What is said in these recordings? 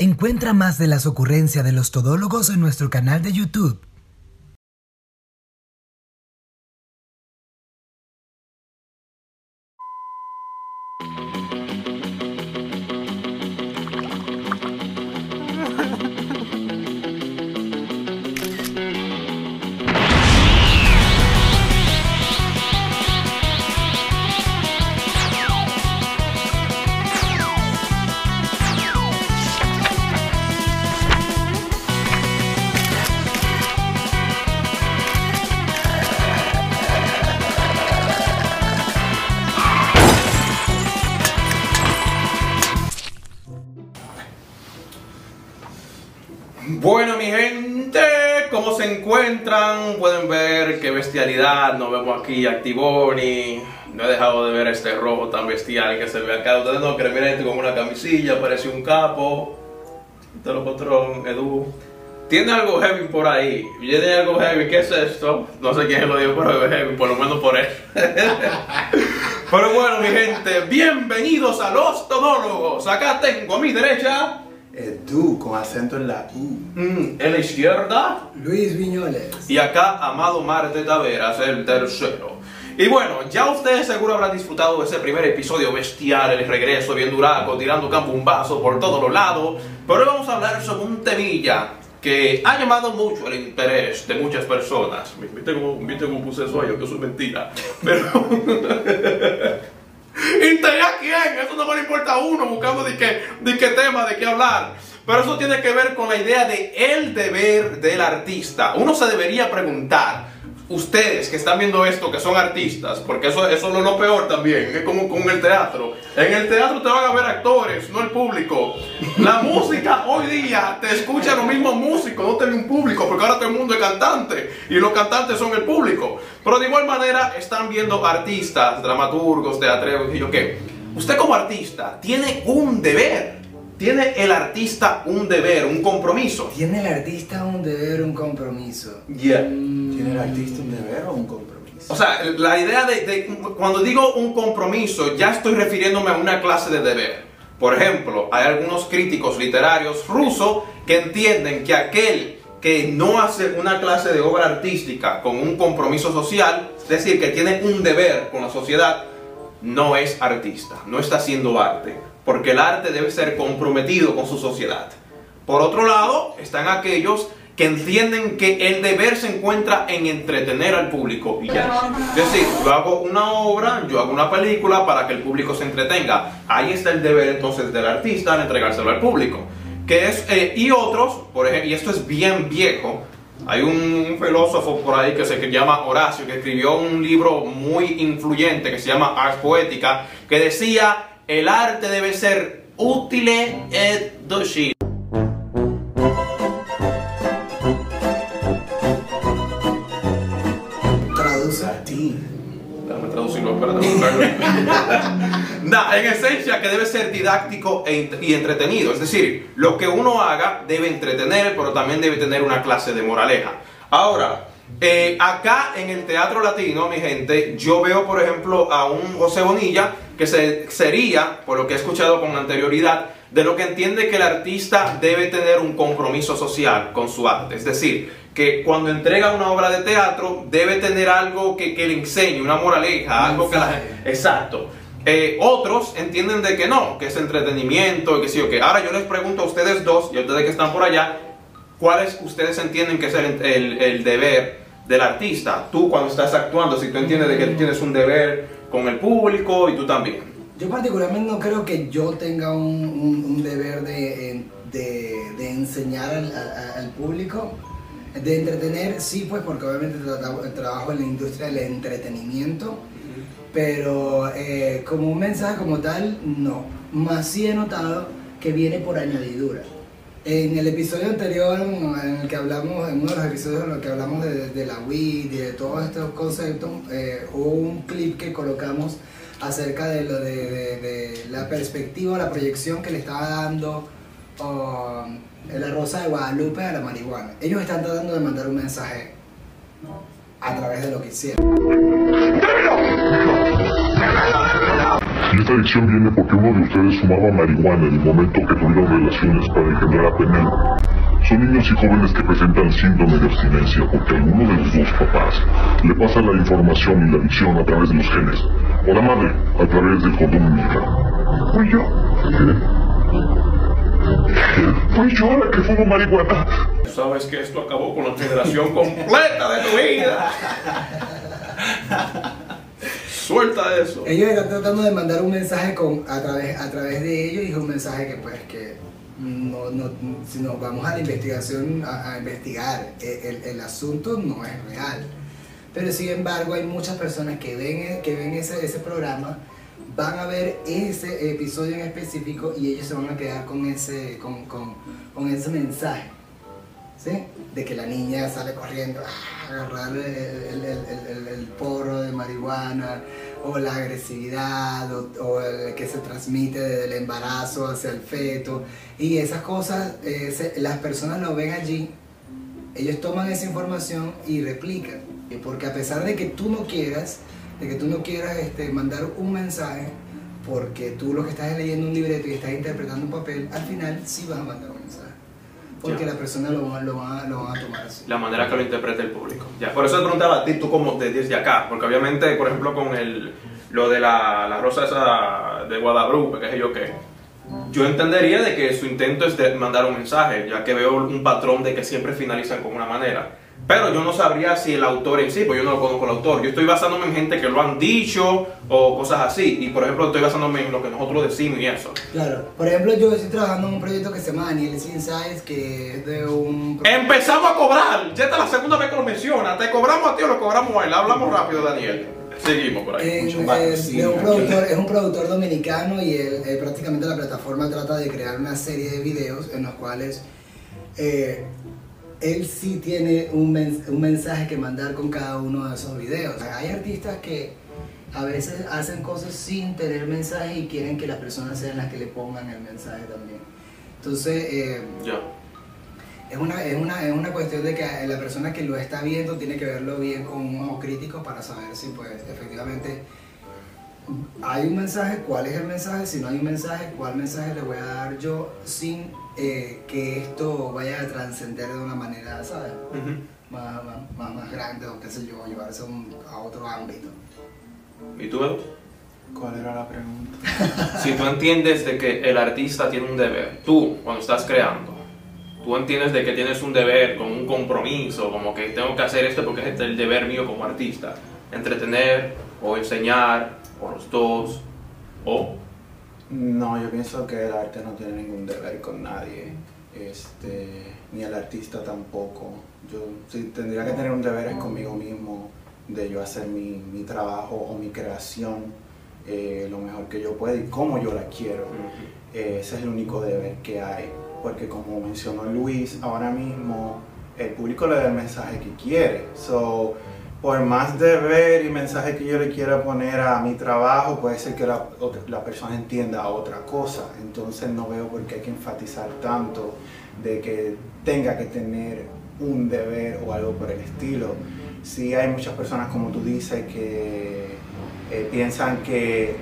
Encuentra más de las ocurrencias de los todólogos en nuestro canal de YouTube. Nos vemos aquí, Activoni. No he dejado de ver este rojo tan bestial que se ve acá. Ustedes no creen, miren, este con una camisilla, parece un capo. Te lo patrón, Edu. Tiene algo heavy por ahí. Tiene algo heavy. ¿Qué es esto? No sé quién lo dio, pero es heavy, por lo menos por él. pero bueno, mi gente, bienvenidos a los todólogos. Acá tengo a mi derecha. Edu, con acento en la U. Mm, en la izquierda Luis Viñoles. y acá Amado Marte Taveras, el tercero. Y bueno, ya ustedes seguro habrán disfrutado de ese primer episodio bestial, el regreso bien duraco, tirando campumbazo por todos los lados. Pero hoy vamos a hablar sobre un temilla que ha llamado mucho el interés de muchas personas. ¿Viste cómo, viste cómo puse eso ahí? Que eso es mentira. Pero... ¿Interés a quién? Eso no le importa a uno buscando de qué, de qué tema, de qué hablar. Pero eso tiene que ver con la idea de el deber del artista. Uno se debería preguntar, ustedes que están viendo esto, que son artistas, porque eso, eso es lo peor también, es como con el teatro. En el teatro te van a ver actores, no el público. La música hoy día te escucha los mismos músicos, no te ve un público, porque ahora todo el mundo es cantante y los cantantes son el público. Pero de igual manera están viendo artistas, dramaturgos, teatreros y yo qué. Usted como artista tiene un deber. Tiene el artista un deber, un compromiso. ¿Tiene el artista un deber, un compromiso? Yeah. ¿Tiene el artista un deber o un compromiso? O sea, la idea de, de- cuando digo un compromiso, ya estoy refiriéndome a una clase de deber. Por ejemplo, hay algunos críticos literarios rusos que entienden que aquel que no hace una clase de obra artística con un compromiso social, es decir, que tiene un deber con la sociedad, no es artista, no está haciendo arte, porque el arte debe ser comprometido con su sociedad. Por otro lado, están aquellos que entienden que el deber se encuentra en entretener al público y ya. Es decir, yo hago una obra, yo hago una película para que el público se entretenga. Ahí está el deber entonces del artista al entregárselo al público. Que es, eh, y otros, por ejemplo, y esto es bien viejo, hay un filósofo por ahí que se llama Horacio, que escribió un libro muy influyente que se llama Ars Poética, que decía, el arte debe ser útil et docile. Traduce. Latín. Déjame traducirlo, espérate. Nah, en esencia que debe ser didáctico e y entretenido. Es decir, lo que uno haga debe entretener, pero también debe tener una clase de moraleja. Ahora, eh, acá en el teatro latino, mi gente, yo veo, por ejemplo, a un José Bonilla que se- sería, por lo que he escuchado con anterioridad, de lo que entiende que el artista debe tener un compromiso social con su arte. Es decir, que cuando entrega una obra de teatro debe tener algo que, que le enseñe, una moraleja, algo que la... Exacto. Eh, otros entienden de que no, que es entretenimiento, que sí o que. Ahora yo les pregunto a ustedes dos y a ustedes que están por allá, ¿cuáles ustedes entienden que es el, el- el deber del artista? Tú cuando estás actuando, si tú entiendes de que tú tienes un deber con el público y tú también. Yo particularmente no creo que yo tenga un, un- un deber de, de- de enseñar al, al público, de entretener, sí, pues porque obviamente tra- trabajo en la industria del entretenimiento, pero eh, como un mensaje como tal, no. Más sí he notado que viene por añadidura. En el episodio anterior, en el que hablamos, en uno de los episodios en los que hablamos de, la Wii y de todos estos conceptos, eh, hubo un clip que colocamos acerca de la perspectiva, la proyección que le estaba dando um, la Rosa de Guadalupe a la marihuana. Ellos están tratando de mandar un mensaje a través de lo que hicieron. Y esta adicción viene porque uno de ustedes fumaba marihuana en el momento que tuvieron relaciones para engendrar a Penel. Son niños y jóvenes que presentan síndrome de abstinencia porque alguno de los dos papás le pasa la información y la adicción a través de los genes, o la madre a través del cordón umbilical. Fui yo. Fui yo la que fumo marihuana. Sabes que esto acabó con la generación completa de tu vida. Suelta eso. Ellos están tratando de mandar un mensaje con, a, través, a través de ellos y es un mensaje que pues que si nos vamos a la investigación, a, investigar, e- el, el asunto no es real. Pero sin embargo hay muchas personas que ven, que ven ese, ese programa, van a ver ese episodio en específico y ellos se van a quedar con ese, con, con, con ese mensaje. ¿Sí? De que la niña sale corriendo a agarrar el, porro de marihuana, o la agresividad, o, el que se transmite desde el embarazo hacia el feto. Y esas cosas, eh, las personas lo ven allí, ellos toman esa información y replican. Porque a pesar de que tú no quieras, de que tú no quieras este, mandar un mensaje, porque tú lo que estás es leyendo un libreto y estás interpretando un papel, al final sí vas a mandar un mensaje. Porque Ya. la persona lo, va- lo, va, lo van a tomar así. La manera que lo interprete el público. Ya, por eso te preguntaba a ti, tú como de- desde acá, porque obviamente, por ejemplo, con el, lo de la, la rosa esa de Guadalupe, que sé yo qué, yo entendería de que su intento es de mandar un mensaje, ya que veo un patrón de que siempre finalizan con una manera. Pero yo no sabría si el autor en sí, pues yo no lo conozco el autor. Yo estoy basándome en gente que lo han dicho o cosas así. Y por ejemplo, estoy basándome en lo que nosotros decimos y eso. Claro, por ejemplo, yo estoy trabajando en un proyecto que se llama Daniel Insights, que es de un... Empezamos a cobrar. Ya esta es la segunda vez que lo menciona. Te cobramos a ti o lo cobramos a él. Hablamos rápido, Daniel. Seguimos por ahí. En- Mucho eh, un productor, es un productor dominicano y él, eh, prácticamente la plataforma trata de crear una serie de videos en los cuales eh, él sí tiene un, men- un mensaje que mandar con cada uno de esos videos. Hay artistas que a veces hacen cosas sin tener mensaje y quieren que las personas sean las que le pongan el mensaje también. Entonces, eh, es una, es, una, es una cuestión de que la persona que lo está viendo tiene que verlo bien con un ojo crítico para saber si pues efectivamente hay un mensaje, cuál es el mensaje, si no hay un mensaje, cuál mensaje le voy a dar yo sin eh, que esto vaya a trascender de una manera, ¿sabes? Ujú. Más, más, más, más grande o qué sé yo, llevarse a, un- a otro ámbito. ¿Y tú, Edu? ¿Cuál era la pregunta? Si tú entiendes de que el artista tiene un deber, tú cuando estás creando, tú entiendes de que tienes un deber, con un compromiso, como que tengo que hacer esto porque es el deber mío como artista, entretener o enseñar, o los dos, o... No, yo pienso que el arte no tiene ningún deber con nadie, este, ni el artista tampoco. Yo si tendría que tener un deber es conmigo mismo, de yo hacer mi, mi trabajo o mi creación eh, lo mejor que yo pueda y como yo la quiero. Eh, ese es el único deber que hay, porque como mencionó Luis, ahora mismo el público le da el mensaje que quiere. So, por más deber y mensaje que yo le quiera poner a mi trabajo, puede ser que la, la persona entienda otra cosa. Entonces no veo por qué hay que enfatizar tanto de que tenga que tener un deber o algo por el estilo. Sí hay muchas personas, como tú dices, que eh, piensan que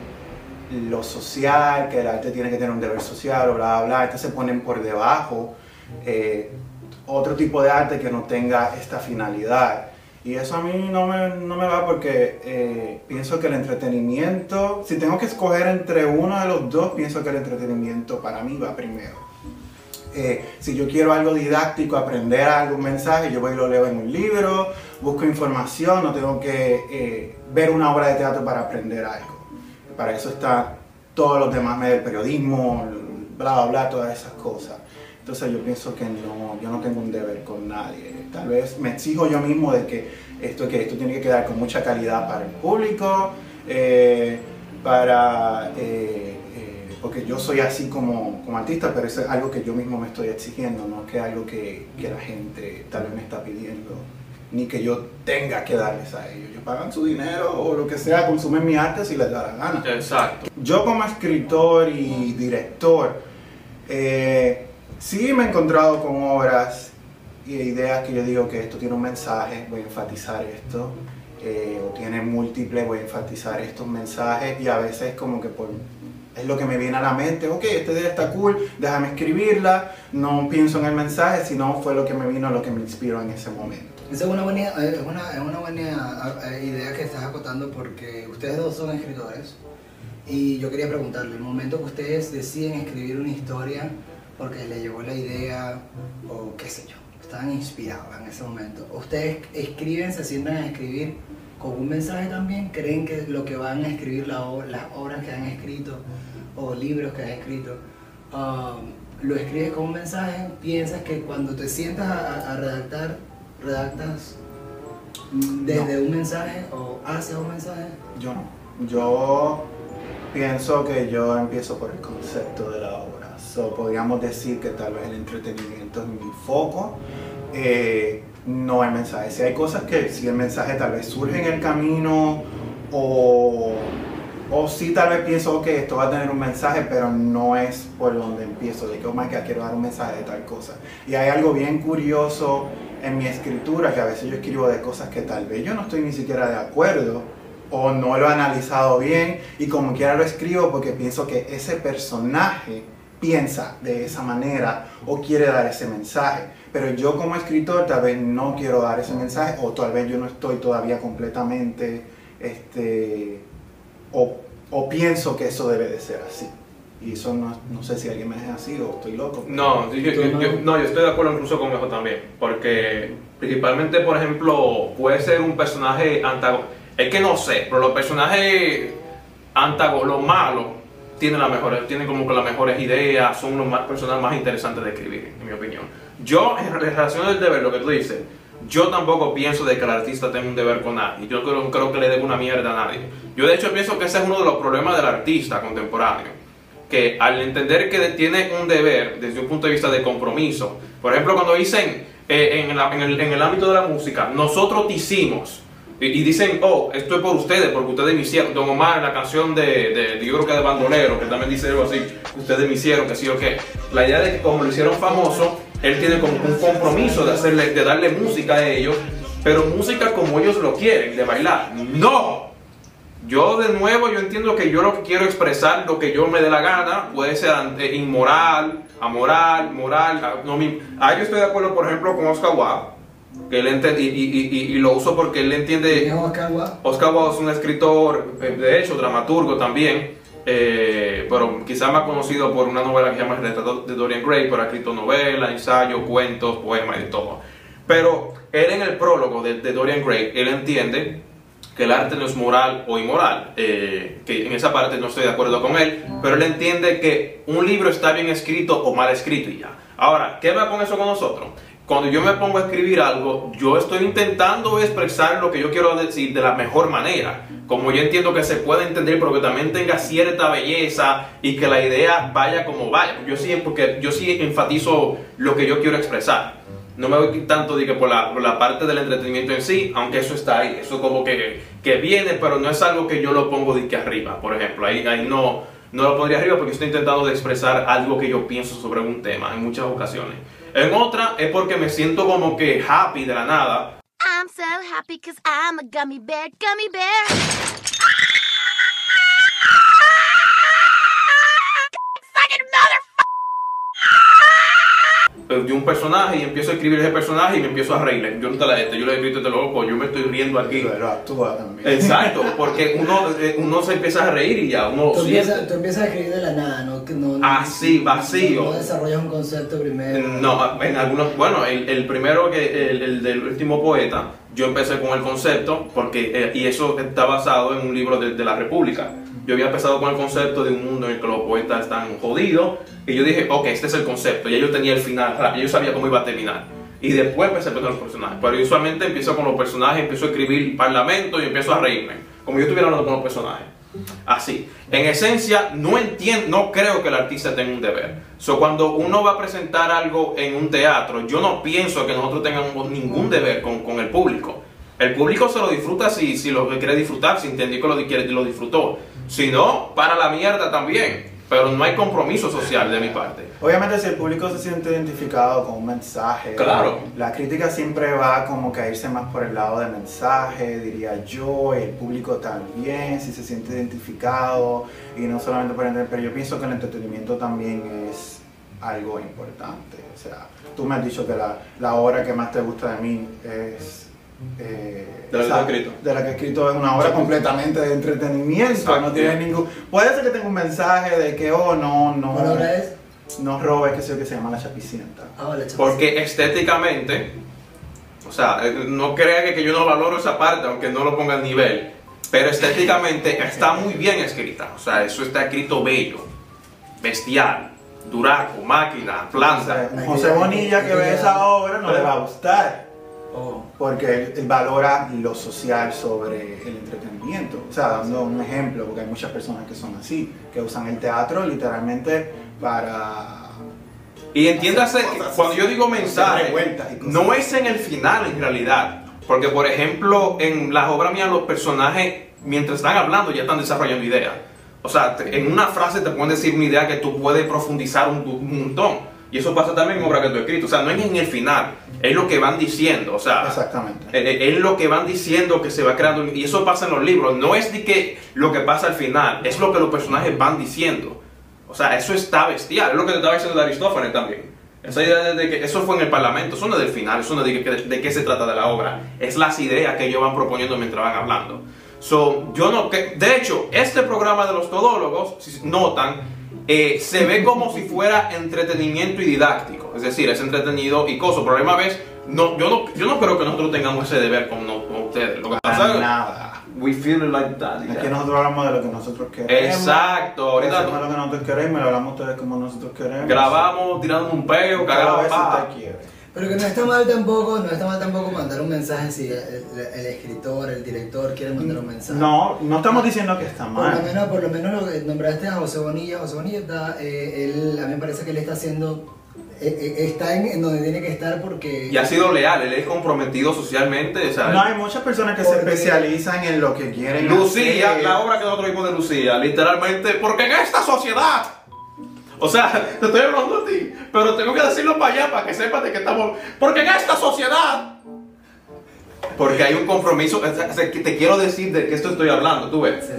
lo social, que el arte tiene que tener un deber social o bla, bla, bla. Entonces ponen por debajo eh, otro tipo de arte que no tenga esta finalidad. Y eso a mí no me, no me va porque eh, pienso que el entretenimiento, si tengo que escoger entre uno de los dos, pienso que el entretenimiento para mí va primero. Eh, si yo quiero algo didáctico, aprender algún mensaje, yo voy y lo leo en un libro, busco información, no tengo que eh, ver una obra de teatro para aprender algo. Para eso está todos los demás medios, periodismo, bla, bla, bla, todas esas cosas. Entonces yo pienso que no, yo no tengo un deber con nadie. Tal vez me exijo yo mismo de que esto, que esto tiene que quedar con mucha calidad para el público, eh, para, eh, eh, porque yo soy así como, como artista, pero eso es algo que yo mismo me estoy exigiendo, no que es algo que, que la gente tal vez me está pidiendo, ni que yo tenga que darles a ellos. Ellos pagan su dinero o lo que sea, consumen mi arte si les da la gana. Exacto. Yo como escritor y director, eh, sí me he encontrado con obras y ideas que yo digo que esto tiene un mensaje, voy a enfatizar esto. eh, o tiene múltiples, voy a enfatizar estos mensajes y a veces como que es lo que me viene a la mente, ok, esta idea está cool, déjame escribirla, no pienso en el mensaje, sino fue lo que me vino, lo que me inspiró en ese momento. Esa es una buena, es una, es una buena idea que estás acotando porque ustedes dos son escritores y yo quería preguntarle, el momento que ustedes deciden escribir una historia porque les llegó la idea o qué sé yo, estaban inspirados en ese momento, ¿ustedes escriben, se sientan a escribir con un mensaje también? ¿Creen que lo que van a escribir, la las obras que han escrito o libros que han escrito, um, lo escribes con un mensaje? ¿Piensas que cuando te sientas a, a redactar, redactas desde un mensaje o hacia un mensaje? Yo no. Yo pienso que yo empiezo por el concepto de la obra. So, podríamos decir que tal vez el entretenimiento es mi foco, eh, no el mensaje. Si hay cosas que si el mensaje tal vez surge en el camino o, o sí tal vez pienso que esto va a tener un mensaje, pero no es por donde empiezo, de que, oh my quiero dar un mensaje de tal cosa. Y hay algo bien curioso en mi escritura, que a veces yo escribo de cosas que tal vez yo no estoy ni siquiera de acuerdo o no lo he analizado bien y como quiera lo escribo porque pienso que ese personaje piensa de esa manera o quiere dar ese mensaje. Pero yo como escritor tal vez no quiero dar ese mensaje o tal vez yo no estoy todavía completamente, este, o, o pienso que eso debe de ser así. Y eso no, no sé si alguien me es así o estoy loco. No, yo, yo- yo- yo- no, yo estoy de acuerdo incluso con eso también, porque principalmente, por ejemplo, puede ser un personaje antagónico. Es que no sé, pero los personajes antagónicos, los malos, tienen, las mejores, tienen como que las mejores ideas, son los más, personajes más interesantes de escribir, en mi opinión. Yo, en relación al deber, lo que tú dices, yo tampoco pienso de que el artista tenga un deber con nadie. Yo creo, creo que le debe una mierda a nadie. Yo, de hecho, pienso que ese es uno de los problemas del artista contemporáneo que al entender que tiene un deber desde un punto de vista de compromiso, por ejemplo, cuando dicen eh, en, la- en el, en el ámbito de la música, nosotros te hicimos, y, y dicen, oh, esto es por ustedes, porque ustedes me hicieron, Don Omar la canción de, yo creo que de Bandolero, que también dice algo así, ustedes me hicieron, que sí o qué, la idea de que como lo hicieron famoso, él tiene como un compromiso de, hacerle, de darle música a ellos, pero música como ellos lo quieren, de bailar, no, yo de nuevo, yo entiendo que yo lo que quiero expresar, lo que yo me dé la gana, puede ser inmoral, amoral, moral. a- No, me- ah, yo estoy de acuerdo, por ejemplo, con Oscar Wilde, que él entiende, y, y- y- y lo uso porque él ¿Quién entiende... Oscar Wilde? Oscar Wilde es un escritor, eh, de hecho, dramaturgo también, eh, pero quizás más conocido por una novela que se llama El retrato de Dorian Gray, pero ha escrito novelas, ensayos, cuentos, poemas y todo. Pero él en el prólogo de, de Dorian Gray, él entiende que el arte no es moral o inmoral, eh, que en esa parte no estoy de acuerdo con él, pero él entiende que un libro está bien escrito o mal escrito y ya. Ahora, ¿qué va con eso con nosotros? Cuando yo me pongo a escribir algo, yo estoy intentando expresar lo que yo quiero decir de la mejor manera, como yo entiendo que se puede entender, pero que también tenga cierta belleza y que la idea vaya como vaya. Yo sí, porque yo sí enfatizo lo que yo quiero expresar. No me voy tanto de que por la, por la parte del entretenimiento en sí, aunque eso está ahí, eso como que, que viene, pero no es algo que yo lo pongo de que arriba, por ejemplo, ahí, ahí no, no lo pondría arriba porque estoy intentando de expresar algo que yo pienso sobre un tema en muchas ocasiones. En otra es porque me siento como que happy de la nada, I'm so happy because I'm a gummy bear, gummy bear. De un personaje y empiezo a escribir ese personaje y me empiezo a reír. Yo no te la este, yo le he escrito este loco, yo me estoy riendo aquí. Pero actúa también. Exacto, porque uno, eh, uno se empieza a reír y ya uno Tú empiezas, tú empiezas a escribir de la nada, ¿no? Que no, no- Así, vacío. No, desarrollas un concepto primero. No, en algunos, bueno, el, el primero que, el, el del último poeta, yo empecé con el concepto, porque, eh, y eso está basado en un libro de, de la República. Yo había empezado con el concepto de un mundo en el que los poetas están jodidos, y yo dije, ok, este es el concepto, ya yo tenía el final, ya yo sabía cómo iba a terminar. Y después empecé con los personajes. Pero yo usualmente empiezo con los personajes, empiezo a escribir parlamento y empiezo a reírme, como yo estuviera hablando con los personajes. Así. En esencia, no entiendo, no creo que el artista tenga un deber. So, cuando uno va a presentar algo en un teatro, yo no pienso que nosotros tengamos ningún deber con, con el público. El público se lo disfruta si, si lo quiere disfrutar, si entendió que lo, lo disfrutó. Si no, para la mierda también. pero no hay compromiso social de mi parte. Obviamente si el público se siente identificado con un mensaje, Claro. la crítica siempre va como que a irse más por el lado del mensaje, diría yo, y el público también, si se siente identificado, y no solamente por entender, pero yo pienso que el entretenimiento también es algo importante. O sea, tú me has dicho que la, la obra que más te gusta de mí es... eh, De la que esa- escrito. de la que he escrito es una obra completamente de entretenimiento, Exacto. no tiene ningún... Puede ser que tenga un mensaje de que, oh, no, no... ¿Cuál obra es? No robe, que sé que se llama La Chapicienta. Ah. Porque estéticamente, o sea, eh, no crea que, que yo no valoro esa parte, aunque no lo ponga al nivel, pero estéticamente está muy bien escrita. O sea, eso está escrito bello, bestial, duraco, máquina, planta. José Bonilla que ve esa obra no le va a gustar. Oh. Porque él, valora lo social sobre el entretenimiento. O sea, dando un ejemplo, porque hay muchas personas que son así, que usan el teatro literalmente para... Y entiéndase, cosas cuando yo digo mensaje, no es en el final en realidad. Porque, por ejemplo, en las obras mías, los personajes, mientras están hablando, ya están desarrollando ideas. O sea, en una frase te pueden decir una idea que tú puedes profundizar un, un montón. Y eso pasa también en obras que tú escrito. O sea, no es en el final, es lo que van diciendo. O sea, Exactamente. eh, eh, es lo que van diciendo que se va creando. Y eso pasa en los libros. No es de que lo que pasa al final, es lo que los personajes van diciendo. O sea, eso está bestial. Es lo que te estaba diciendo de Aristófanes también. Esa idea de que eso fue en el Parlamento, eso no es del final, eso no es de, que- de qué se trata de la obra. Es las ideas que ellos van proponiendo mientras van hablando. So, yo no, que, de hecho, este programa de los todólogos, si notan, eh, se ve como si fuera entretenimiento y didáctico. Es decir, es entretenido y cosa. Pero a la misma vez, no, yo, no, yo no creo que nosotros tengamos ese deber con, no- con ustedes. Lo que Para pasa es- nada. We feel like that. yeah. Aquí nosotros hablamos de lo que nosotros queremos. Exacto, ahorita Hacemos lo que nosotros queremos y lo hablamos ustedes como nosotros queremos. grabamos tirando un peo, Cada cagamos vez usted quiere. Pero que no está mal tampoco, no está mal tampoco mandar un mensaje si el, el- el escritor, el director quiere mandar un mensaje. No, no estamos diciendo que está Por lo mal. menos, por lo menos lo que nombraste a José Bonilla. José Bonilla está, eh, él, a mí me parece que él está haciendo, eh, eh, está en, en donde tiene que estar porque... Y ha sido leal, él es comprometido socialmente. O sea, No hay muchas personas que se especializan en lo que quieren Lucía, hacer. la obra que nosotros vimos de Lucía, literalmente, porque en esta sociedad. O sea, te estoy hablando a ti, pero tengo que decirlo para allá para que sepas de que estamos. Porque en esta sociedad. Porque hay un compromiso. Te quiero decir de qué esto estoy hablando, tú ves.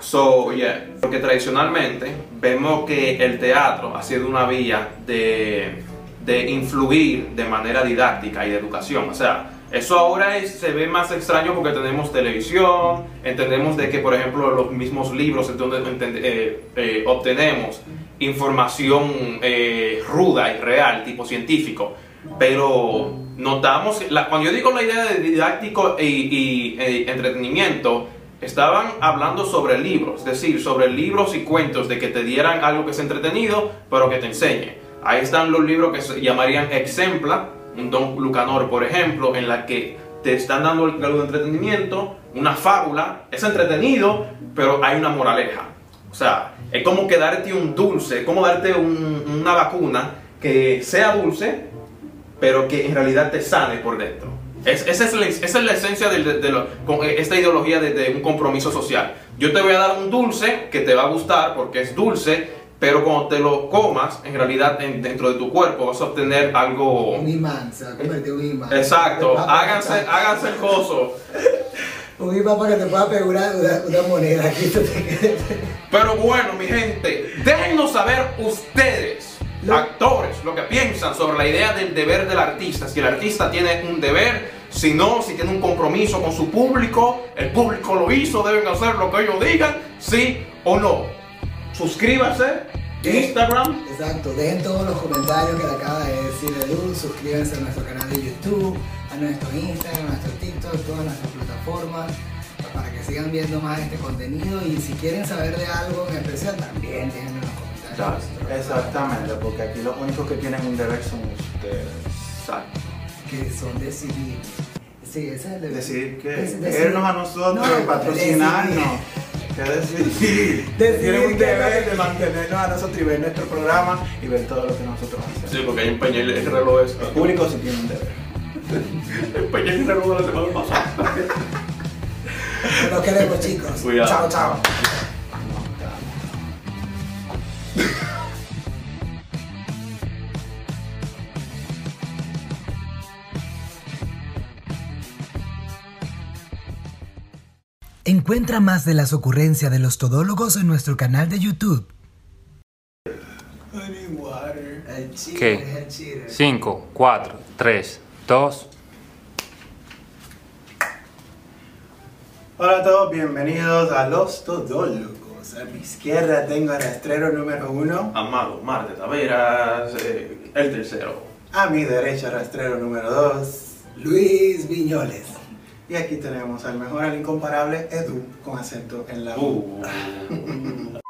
So, yeah. Porque tradicionalmente vemos que el teatro ha sido una vía de, de influir de manera didáctica y de educación. O sea, eso ahora se ve más extraño porque tenemos televisión, entendemos de que, por ejemplo, los mismos libros es donde entende- eh, eh, obtenemos información eh, ruda y real, tipo científico. Pero notamos, la- cuando yo digo la idea de didáctico y, y, eh, entretenimiento, estaban hablando sobre libros, es decir, sobre libros y cuentos de que te dieran algo que es entretenido, pero que te enseñe. Ahí están los libros que se llamarían Exempla, un Don Lucanor, por ejemplo, en la que te están dando algo de entretenimiento, una fábula, es entretenido, pero hay una moraleja. O sea, es como que darte un dulce, es como darte un- una vacuna que sea dulce, pero que en realidad te sane por dentro. Es- esa, es la, esencia de, esta ideología de, de un compromiso social. Yo te voy a dar un dulce que te va a gustar porque es dulce, pero cuando te lo comas, en realidad en- dentro de tu cuerpo vas a obtener algo... Un imán, se va a convertir en un imán. Exacto, háganse, háganse el coso. Un imán para que te pueda pegar una, moneda. Aquí Pero bueno, mi gente, déjennos saber ustedes, Lo- actores, lo que piensan sobre la idea del deber del artista. Si el artista tiene un deber, si no, si tiene un compromiso con su público, el público lo hizo, deben hacer lo que ellos digan, sí o no. Suscríbase, Instagram. Exacto, dejen todos los comentarios que le acaba de decir Edu, suscríbanse a nuestro canal de YouTube, a nuestro Instagram, a nuestro TikTok, todas nuestras plataformas, para que sigan viendo más este contenido y si quieren saber de algo en especial también déjenlo en los comentarios. Exactamente, porque aquí los únicos que tienen un deber son ustedes. Exacto. Que son decidir. Sí, ese es el deber. Decidir que vernos a nosotros, No, patrocinarnos. ¿Qué decidir? Decidir un que- de mantenernos a nosotros y ver nuestro programa y ver todo lo que nosotros hacemos. Sí, porque ahí empeñé el, el reloj este. El público sí tiene un deber. Empeñé el reloj de la semana pasada. Los queremos chicos. Cuidado. Chao, chao. Encuentra más de las ocurrencias de los todólogos en nuestro canal de YouTube. ¿Qué? es el cheater. 5, 4, 3, 2. Hola a todos, bienvenidos a Los Todólogos. A mi izquierda tengo al rastrero número uno. Amado Marte Taveras, eh, el tercero. A mi derecha, rastrero número dos. Luis Viñoles. Y aquí tenemos al mejor, al incomparable Edu, con acento en la U. Uh.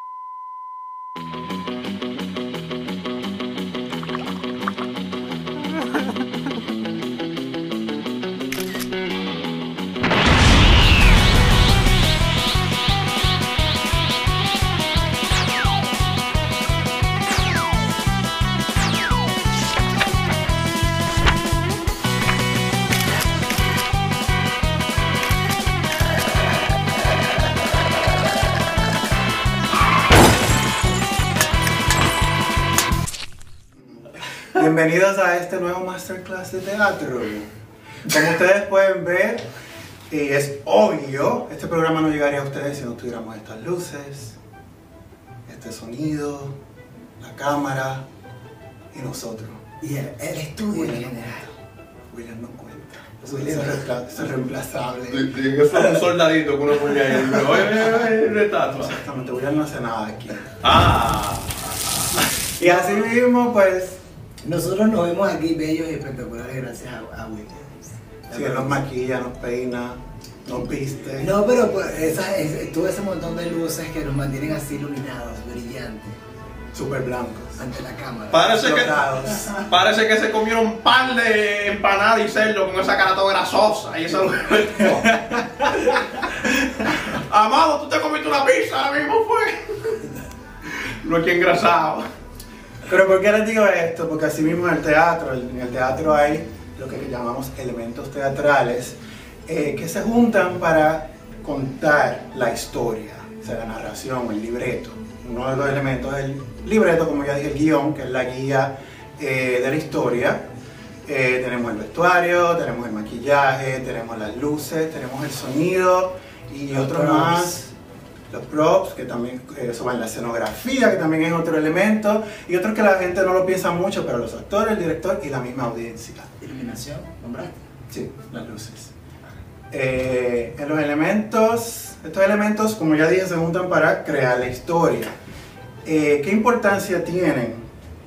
Bienvenidos a este nuevo masterclass de teatro. Como ustedes pueden ver, y es obvio, este programa no llegaría a ustedes si no tuviéramos estas luces, este sonido, la cámara y nosotros. Y el, el estudio en William. general. William no cuenta. William. Eso eso es reemplazable. Tiene que ser un soldadito que uno ponía ahí. pero, Oye. Exactamente, William no hace nada aquí. Ah. Y así mismo, pues, Nosotros nos vemos aquí bellos y espectaculares gracias a, a Williams. él nos maquilla, nos peina, nos viste. No, pero pues, esa, es, todo ese montón de luces que nos mantienen así iluminados, brillantes, Súper blancos. ante la cámara. Parece que, parece que se comieron un par de empanadas y cerdo con esa cara toda grasosa y eso Amado, tú te comiste una pizza ahora mismo fue. No es que engrasado. Pero ¿por qué les digo esto? Porque así mismo en el teatro, en el teatro hay lo que llamamos elementos teatrales eh, que se juntan para contar la historia, o sea, la narración, el libreto. Uno de los elementos es el libreto, como ya dije, el guion, que es la guía eh, de la historia. Eh, tenemos el vestuario, tenemos el maquillaje, tenemos las luces, tenemos el sonido y Los otro props. más los props, que también eh, eso va en la escenografía, que también es otro elemento, y otro que la gente no lo piensa mucho, pero los actores, el director y la misma audiencia. Iluminación, nombraste. Sí, las luces. Eh, en los elementos, estos elementos, como ya dije, se juntan para crear la historia. Eh, ¿Qué importancia tienen?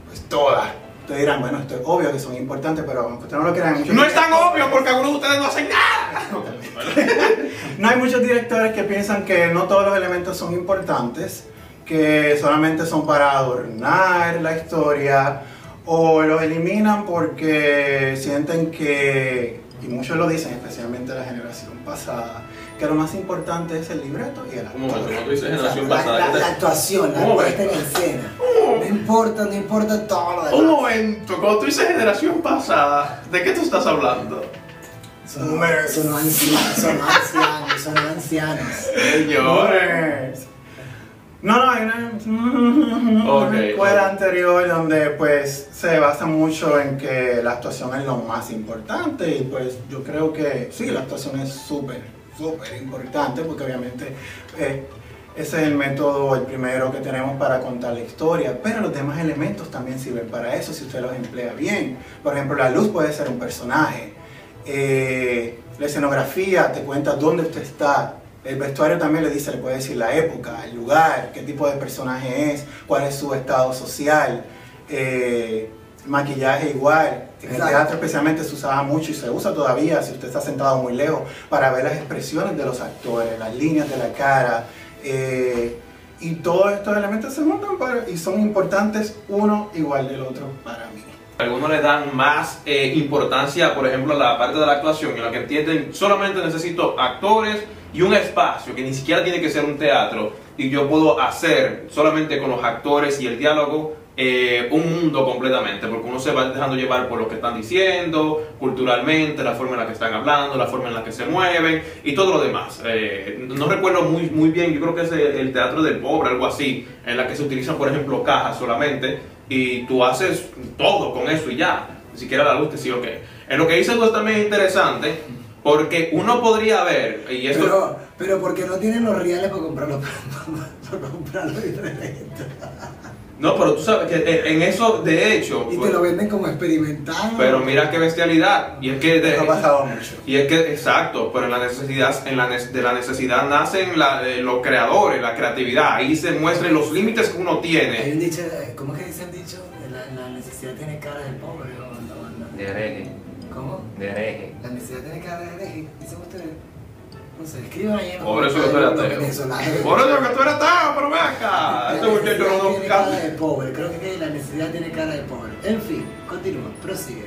Pues todas. Ustedes dirán, bueno, esto es obvio que son importantes, pero aunque ustedes no lo crean, muchos No es tan obvio porque algunos de ustedes no hacen nada. No hay muchos directores que piensan que no todos los elementos son importantes, que solamente son para adornar la historia o los eliminan porque sienten que, y muchos lo dicen, especialmente la generación pasada, que lo más importante es el libreto y el Un momento, actor. no tú dices generación la, pasada. la- ¿qué te- la actuación, la Un puesta en escena. No importa, no importa todo lo Un demás. momento, cuando tú dices generación pasada, ¿de qué tú estás hablando? Son, Boomers. son ancianos, son ancianos, son ancianos. Señores. No, no, hay una, escuela anterior donde pues se basa mucho en que la actuación es lo más importante y pues yo creo que sí, la actuación es súper, súper importante porque obviamente eh, ese es el método, el primero que tenemos para contar la historia, pero los demás elementos también sirven para eso si usted los emplea bien. Por ejemplo, la luz puede ser un personaje, eh, la escenografía te cuenta dónde usted está, el vestuario también le dice, le puede decir la época, el lugar, qué tipo de personaje es, cuál es su estado social, eh, maquillaje igual. En el teatro especialmente se usaba mucho y se usa todavía si usted está sentado muy lejos para ver las expresiones de los actores, las líneas de la cara. eh, y todos estos elementos se montan para, y son importantes uno igual del otro para mí. Algunos le dan más eh, importancia, por ejemplo, a la parte de la actuación, en la que entienden solamente necesito actores y un espacio, que ni siquiera tiene que ser un teatro, y yo puedo hacer solamente con los actores y el diálogo eh, un mundo completamente, porque uno se va dejando llevar por lo que están diciendo, culturalmente, la forma en la que están hablando, la forma en la que se mueven y todo lo demás. Eh, no recuerdo muy, muy bien, yo creo que es el, el teatro del pobre, algo así, en la que se utilizan, por ejemplo, cajas solamente y tú haces todo con eso y ya, ni siquiera la luz te sigue ok. En lo que dice tú también es interesante Porque uno podría ver, y esto... Pero, pero porque no tienen los reales para comprarlo, para, comprarlo diferente. No, pero tú sabes que en eso, de hecho... Y pues, te lo venden como experimental. Pero mira qué bestialidad. Y es que... de- Esto ha pasado mucho. Y es que, exacto, pero en la necesidad, en la, ne- de la necesidad nacen la- eh, los creadores, la creatividad. Ahí se muestran los límites que uno Hay tiene. un dicho, eh, ¿cómo es que dice el dicho? La, la necesidad tiene cara de pobre no, no. De hereje. ¿Cómo? De hereje. La necesidad tiene cara de hereje, dicen ustedes. No sé, escriban ahí Por eso que tú comentarios, ateo. Por eso que tú eres ateo, pero ven acá. Este muchacho no tiene cara de pobre, creo que la necesidad tiene cara de pobre. En fin, continúa, prosigue.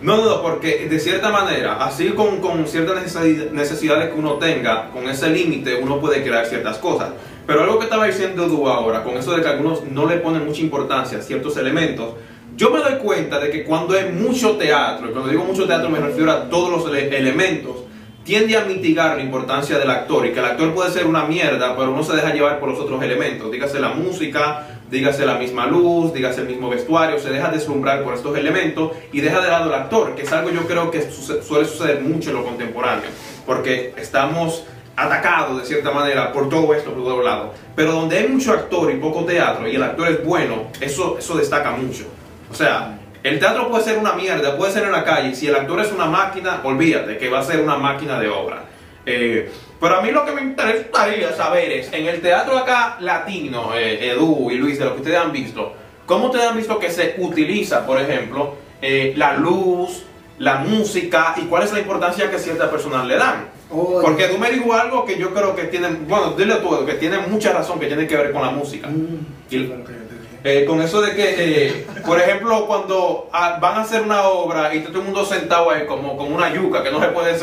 No, no, porque de cierta manera, así con, con ciertas necesi- necesidades que uno tenga, con ese límite uno puede crear ciertas cosas. Pero algo que estaba diciendo Du ahora, con eso de que algunos no le ponen mucha importancia a ciertos elementos, yo me doy cuenta de que cuando hay mucho teatro, y cuando digo mucho teatro me refiero a todos los ele- elementos, tiende a mitigar la importancia del actor y que el actor puede ser una mierda, pero no se deja llevar por los otros elementos, dígase la música, dígase la misma luz, dígase el mismo vestuario, se deja deslumbrar por estos elementos y deja de lado el actor, que es algo yo creo que suele suceder mucho en lo contemporáneo, porque estamos atacados de cierta manera por todo esto por todos lados, pero donde hay mucho actor y poco teatro y el actor es bueno, eso, eso destaca mucho. O sea, el teatro puede ser una mierda, puede ser en la calle. Si el actor es una máquina, olvídate que va a ser una máquina de obra. Eh, pero a mí lo que me interesaría saber es, en el teatro acá latino, eh, Edu y Luis, de lo que ustedes han visto, ¿cómo ustedes han visto que se utiliza, por ejemplo, eh, la luz, la música y cuál es la importancia que ciertas personas le dan? Porque tú me dijo algo que yo creo que tiene, bueno, dile tú, Edu, que tiene mucha razón, que tiene que ver con la música. Y- que dije. Eh, con eso de que, eh, por ejemplo, cuando ah, van a hacer una obra y todo el mundo sentado ahí como, como una yuca que no se puede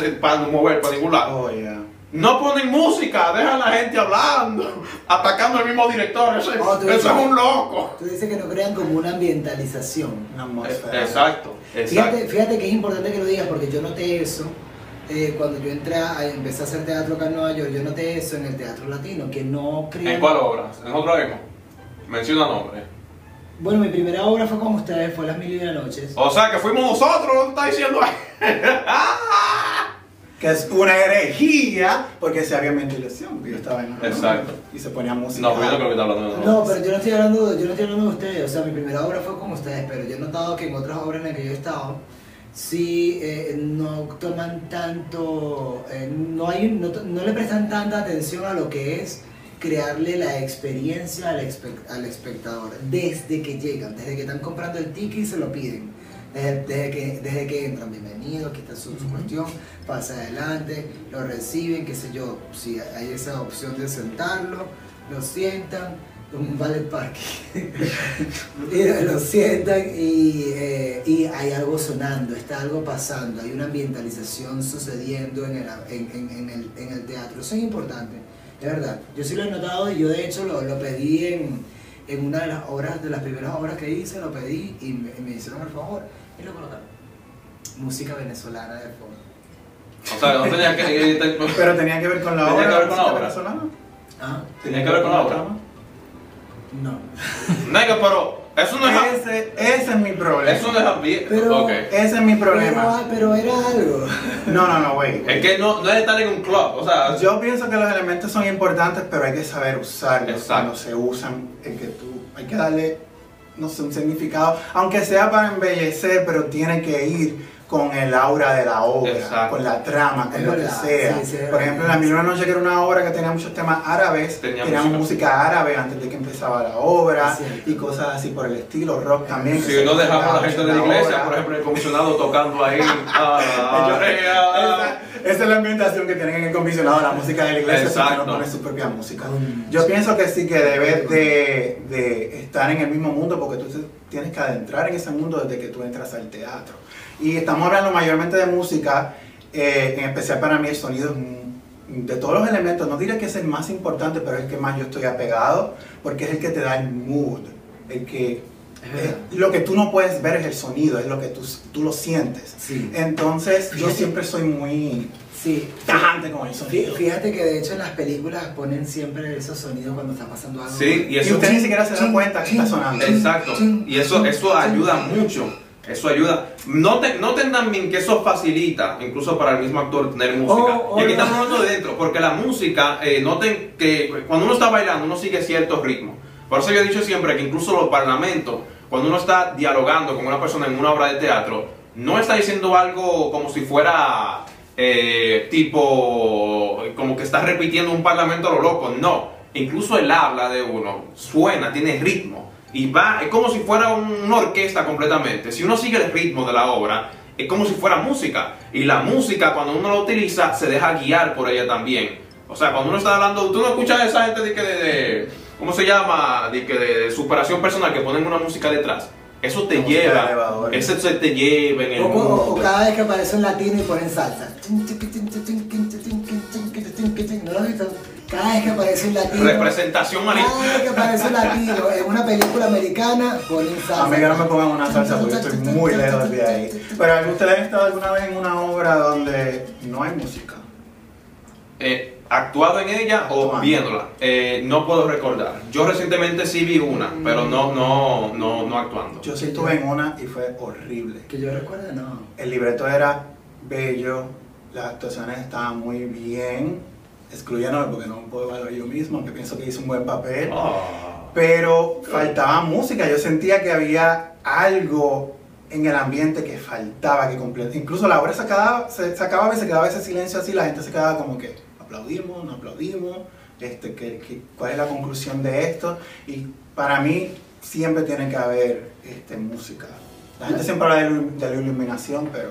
mover para ningún lado. Oh, yeah. No ponen música, dejan a la gente hablando, atacando al mismo director. Oh, dices- es un loco. Tú dices que no crean como una ambientalización. Una Eh, atmósfera. Exacto, exacto. Fíjate, fíjate que es importante que lo digas porque yo noté eso eh, cuando yo entré a, empecé a hacer teatro acá en Nueva York. Yo noté eso en el teatro latino, que no crean. ¿En cuál obra? ¿En vez? Menciona nombre. Bueno, mi primera obra fue con ustedes, fue Las Mil y Una Noches. O sea, que fuimos nosotros, ¿no está diciendo ahí? Que es una herejía porque se había ventilación. porque Yo estaba en Exacto. Y se ponía música. No, pero yo no creo que está hablando de No, pero yo no estoy hablando, yo no estoy hablando de ustedes. O sea, mi primera obra fue con ustedes, pero yo he notado que en otras obras en las que yo he estado, sí eh, no toman tanto, eh, no, hay, no, no le prestan tanta atención a lo que es crearle la experiencia al, espe- al espectador desde que llegan, desde que están comprando el ticket y se lo piden. Desde, desde que, desde que entran, bienvenido, aquí está su, su cuestión, pasa adelante, lo reciben, qué sé yo, si hay esa opción de sentarlo, lo sientan, un ballet parking, y lo sientan y, eh, y hay algo sonando, está algo pasando, hay una ambientalización sucediendo en el, en, en- en el, en el teatro, eso es importante, de verdad, yo sí lo he notado y yo de hecho lo, lo pedí en, en una de las obras, de las primeras obras que hice, lo pedí y me, me hicieron el favor y lo colocaron. Música venezolana de fondo. O sea, no tenía que... Pero tenía que ver con la Tenía obra. que ver con la obra. venezolana. Ah, ¿Tenía que ver con la obra? no. Nega, pero eso no es... Ese, ese es mi problema. Eso no es ambiente. Pero-. Ese es mi problema. Pero, pero era algo. No, no, no, güey. Es que no, no es estar en un club, o sea, Yo pienso que los elementos son importantes, pero hay que saber usarlos Exacto. cuando se usan. En que tú, hay que darle, no sé, un significado, aunque sea para embellecer, pero tiene que ir con el aura de la obra, Exacto. con la trama, con Es lo que sea. sí, sí, es Por ejemplo, La verdad. Mil Noche, que era una obra que tenía muchos temas árabes, Tenía teníamos música. música árabe antes de que empezaba la obra y cosas así por el estilo, rock también. si no dejamos a la gente de la en iglesia, obra. por ejemplo, el comisionado tocando ahí. ah, ah, esa, es la ambientación que tienen en el comisionado, la música de la iglesia, si Exacto. no pone su propia música. Yo pienso que sí que debes de, de estar en el mismo mundo porque tú tienes que adentrar en ese mundo desde que tú entras al teatro. Y estamos hablando mayormente de música, eh, en especial para mí el sonido de todos los elementos, no diré que es el más importante, pero es el que más yo estoy apegado porque es el que te da el mood, el que... Eh, lo que tú no puedes ver es el sonido, es lo que tú, tú lo sientes. Sí. Entonces yo siempre soy muy Sí. tajante con el sonido. Fíjate que de hecho en las películas ponen siempre esos sonidos cuando está pasando algo. Sí, y Y eso usted ni siquiera se da Chin, cuenta que está sonando. Exacto. Y eso, eso ayuda mucho. Eso ayuda. Noten, noten también que eso facilita, incluso para el mismo actor, tener música. Oh, oh, y aquí estamos no. hablando de dentro, porque la música, eh, noten que cuando uno está bailando, uno sigue ciertos ritmos. Por eso yo he dicho siempre que incluso los parlamentos, cuando uno está dialogando con una persona en una obra de teatro, no está diciendo algo como si fuera eh, tipo, como que está repitiendo un parlamento a lo loco. No, incluso el habla de uno suena, tiene ritmo y va, es como si fuera un- una orquesta completamente. Si uno sigue el ritmo de la obra, es como si fuera música. Y la música, cuando uno la utiliza, se deja guiar por ella también. O sea, cuando uno está hablando, tú no escuchas a esa gente de que de- ¿cómo se llama? De que de, superación personal, que ponen una música detrás. Eso te lleva, elevadora. ese se te lleva en el O, o- o mundo. cada vez que aparece un latino y ponen salsa. ¿No lo has visto? Cada vez que aparece un latino. Representación Cada maligna. vez que aparece un latino en una película americana, ponen salsa. A mí que no me pongan una salsa porque estoy muy lejos de ahí. Pero ¿ustedes han estado alguna vez en una obra donde no hay música? Eh, ¿Actuado en ella o Actuando. viéndola? Eh, no puedo recordar. Yo recientemente sí vi una, pero no, no, no, no actuando. Yo sí estuve en una y fue horrible. Que yo recuerdo, no. El libreto era bello, las actuaciones estaban muy bien, excluyéndome porque no puedo evaluar yo mismo, aunque pienso que hice un buen papel. Ah. Pero faltaba música, yo sentía que había algo en el ambiente que faltaba, que completaba. Incluso la obra se, acababa, se, se acababa y se quedaba ese silencio así, la gente se quedaba como que aplaudimos, no aplaudimos, este, que, que- cuál es la conclusión de esto. Y para mí siempre tiene que haber este, música. La gente siempre habla de, de la iluminación, pero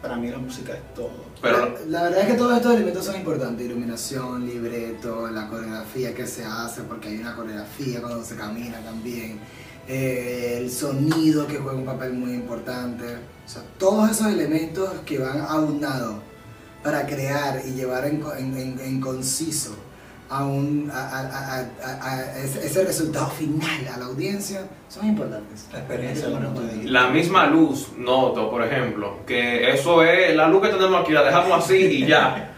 para mí la música es todo. Pero La verdad es que todos estos elementos son importantes, iluminación, libreto, la coreografía que se hace, porque hay una coreografía cuando se camina también, eh, el sonido que juega un papel muy importante, o sea, todos esos elementos que van aunados para crear y llevar en, co- en- en- en conciso a, un, a, a- a- a- a ese, ese resultado final a la audiencia son importantes. La experiencia, la misma luz, noto, por ejemplo, que eso es la luz que tenemos aquí, la dejamos así y ya.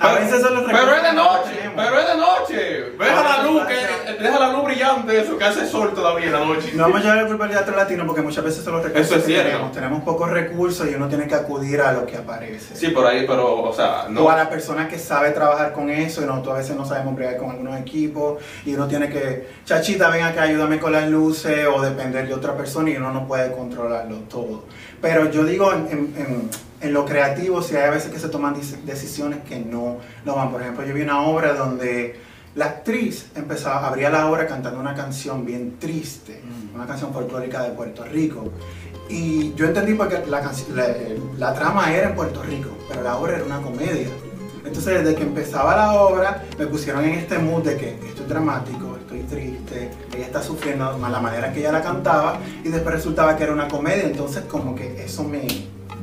A veces son los Pero es de que noche, pero es de noche. Deja la luz, que, deja la luz brillante, eso que hace sol todavía en la noche. No vamos a llevar la culpa al teatro latino porque muchas veces son los recursos Eso es que cierto. tenemos. Tenemos pocos recursos y uno tiene que acudir a lo que aparece. Sí, por ahí, pero, o sea, no. O a la persona que sabe trabajar con eso y nosotros a veces no sabemos bregar con algunos equipos y uno tiene que, chachita, ven acá, ayúdame con las luces o depender de otra persona y uno no puede controlarlo todo. Pero yo digo, en, en- en- en lo creativo, si hay veces que se toman decisiones que no, no van. Por ejemplo, yo vi una obra donde la actriz empezaba, abría la obra cantando una canción bien triste, una canción folclórica de Puerto Rico. Y yo entendí porque la, eh, la trama era en Puerto Rico, pero la obra era una comedia. Entonces, desde que empezaba la obra, me pusieron en este mood de que esto es dramático, estoy triste, ella está sufriendo más la manera que ella la cantaba, y después resultaba que era una comedia. Entonces, como que eso me,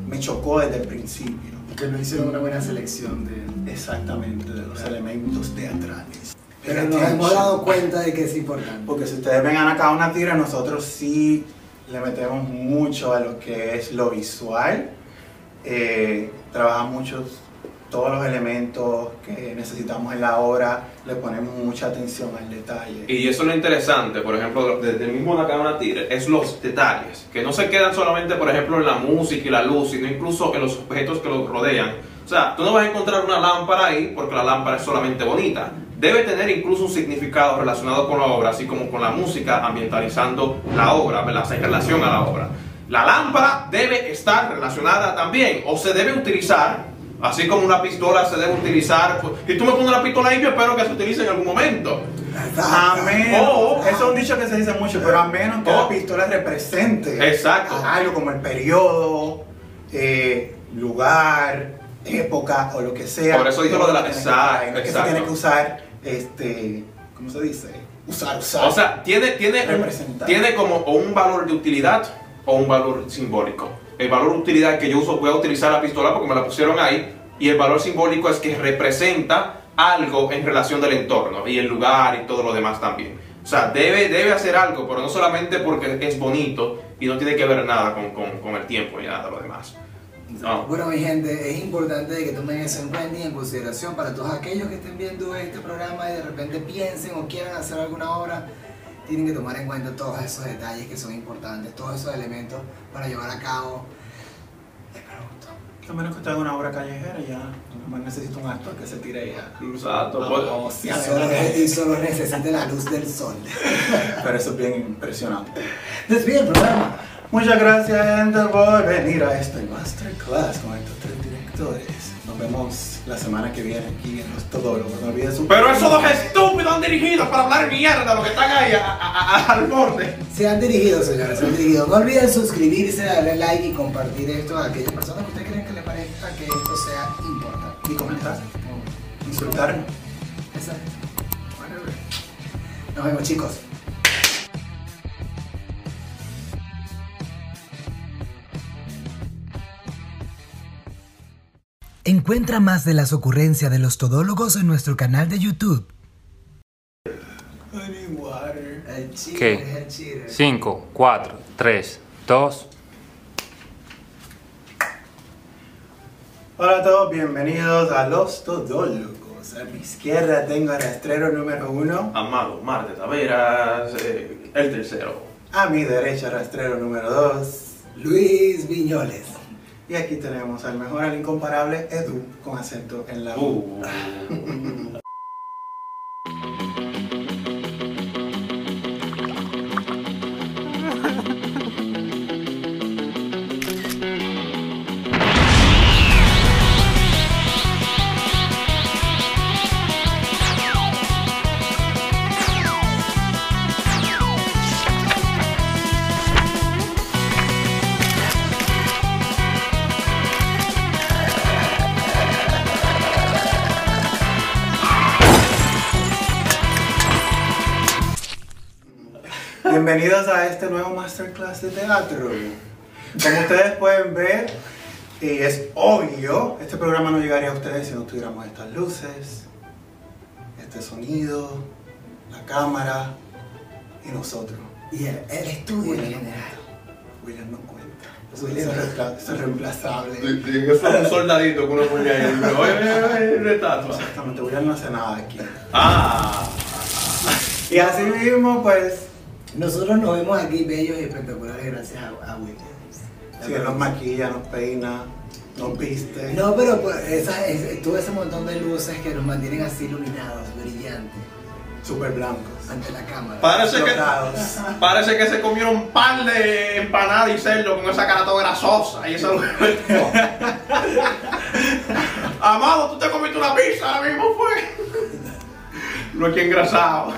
me chocó desde el principio. Que no hicieron una buena selección de... Exactamente, de los elementos teatrales. Pero nos hemos dado cuenta de que es importante. Porque si ustedes ven acá una tira, nosotros sí le metemos mucho a lo que es lo visual. Eh, trabajamos muchos, todos los elementos que necesitamos en la obra, le ponemos mucha atención al detalle. Y eso es lo interesante, por ejemplo, desde el mismo Nakama Tigre, es los detalles, que no se quedan solamente, por ejemplo, en la música y la luz, sino incluso en los objetos que los rodean. O sea, tú no vas a encontrar una lámpara ahí porque la lámpara es solamente bonita. Debe tener incluso un significado relacionado con la obra, así como con la música, ambientalizando la obra, ¿verdad? O sea, en relación a la obra. La lámpara debe estar relacionada también, o se debe utilizar, así como una pistola se debe utilizar. Si tú me pones la pistola ahí, yo espero que se utilice en algún momento. A menos, Oh. eso es un dicho que se dice mucho, pero a menos que Oh. la pistola represente Exacto. algo como el periodo, eh, lugar, época o lo que sea. Por eso dije lo de la- exacto, que se tiene que usar, este, ¿cómo se dice? Usar, usar. O sea, tiene, tiene, un- tiene como o un valor de utilidad o un valor simbólico. El valor utilidad que yo uso, voy a utilizar la pistola porque me la pusieron ahí, y el valor simbólico es que representa algo en relación del entorno y el lugar y todo lo demás también. O sea, debe, debe hacer algo, pero no solamente porque es bonito y no tiene que ver nada con, con- con el tiempo ni nada de lo demás. No. Bueno, mi gente, es importante que tomen eso en cuenta y en consideración para todos aquellos que estén viendo este programa y de repente piensen o quieran hacer alguna obra. Tienen que tomar en cuenta todos esos detalles que son importantes, todos esos elementos para llevar a cabo el producto. A menos que usted haga una obra callejera, ya no necesita un actor que se tire ahí a Exacto, a- pues. Y solo, y solo necesita la luz del sol. Pero eso es bien impresionante. Despide el programa. Muchas gracias, gente, por venir a este masterclass con estos tres directores. Nos vemos la semana que viene aquí en Los Todólogos. No olviden su Pero esos dos estúpidos han dirigido para hablar mierda, los que están ahí a- a- a- al borde. Se han dirigido, señores, se han dirigido. No olviden suscribirse, darle like y compartir esto a aquellas personas que ustedes creen que les parezca que esto sea importante. Y comentar. Insultarnos. Exacto. Nos vemos, chicos. Encuentra más de las ocurrencias de los todólogos en nuestro canal de YouTube. ¿Qué? es el cheater. 5, 4, 3, 2. Hola a todos, bienvenidos a Los Todólogos. A mi izquierda tengo al rastrero número uno. Amado, Marte Taveras, eh, el tercero. A mi derecha, rastrero número dos. Luis Viñoles. Y aquí tenemos al mejor, al incomparable Edu, con acento en la U. Uh. A este nuevo masterclass de teatro. Como ustedes pueden ver, y es obvio, este programa no llegaría a ustedes si no tuviéramos estas luces, este sonido, la cámara y nosotros. Y el, el estudio en general. William no cuenta. William. Es reemplazable. Tiene que ser un soldadito que uno pone ahí. Una. Exactamente, William no hace nada aquí. Ah. Y así mismo, pues, Nosotros nos vemos aquí bellos y espectaculares gracias a, a si él nos maquilla, nos peina, nos viste. No, pero pues, esa, es, todo ese montón de luces que nos mantienen así iluminados, brillantes, Súper blancos. ante la cámara. Parece que, parece que se comieron un par de empanadas y cerdo con esa cara toda grasosa y eso Amado, tú te comiste una pizza ahora mismo fue. Lo que engrasado.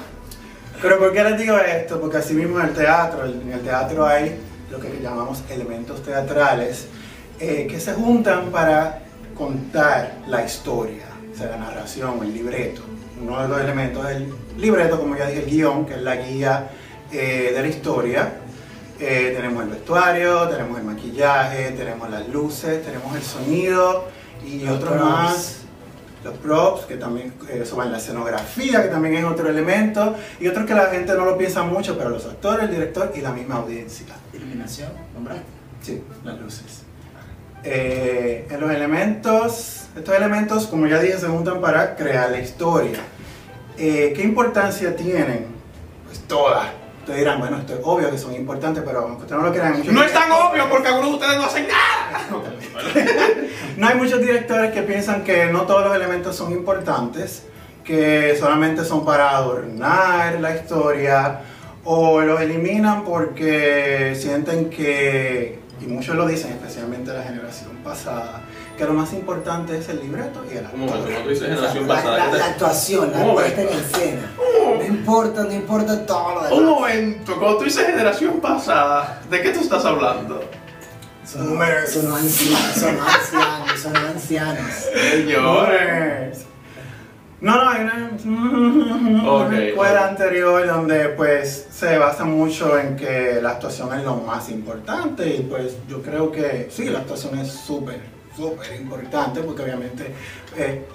Pero ¿por qué les digo esto? Porque así mismo en el teatro, en el teatro hay lo que llamamos elementos teatrales eh, que se juntan para contar la historia, o sea, la narración, el libreto. Uno de los elementos es el libreto, como ya dije, el guion, que es la guía eh, de la historia. Eh, tenemos el vestuario, tenemos el maquillaje, tenemos las luces, tenemos el sonido y otros más los props, que también eh, eso va en la escenografía, que también es otro elemento, y otros que la gente no lo piensa mucho, pero los actores, el director y la misma audiencia. Iluminación, nombraste. Sí, las luces. Eh, en los elementos, estos elementos, como ya dije, se juntan para crear la historia. Eh, ¿Qué importancia tienen? Pues todas. Ustedes dirán, bueno, esto es obvio que son importantes, pero aunque ustedes no lo crean, muchos No es tan obvio porque algunos de ustedes no hacen nada. No hay muchos directores que piensan que no todos los elementos son importantes, que solamente son para adornar la historia o los eliminan porque sienten que, y muchos lo dicen, especialmente la generación pasada, que lo más importante es el libreto y el Un momento, actor. dices generación La, pasada. la- ¿qué te- la actuación, la Un puesta en escena. No importa, no importa todo lo Un demás. momento, cuando tú dices generación pasada, ¿de qué tú estás hablando? Son, Boomers. son ancianos, son ancianos, son ancianos. Señores. No, no, hay una, escuela anterior donde pues se basa mucho en que la actuación es lo más importante y pues yo creo que sí, la actuación es súper, súper importante porque obviamente eh,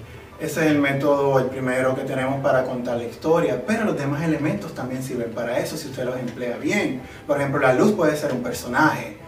ese es el método, el primero que tenemos para contar la historia, pero los demás elementos también sirven para eso si usted los emplea bien. Por ejemplo, la luz puede ser un personaje,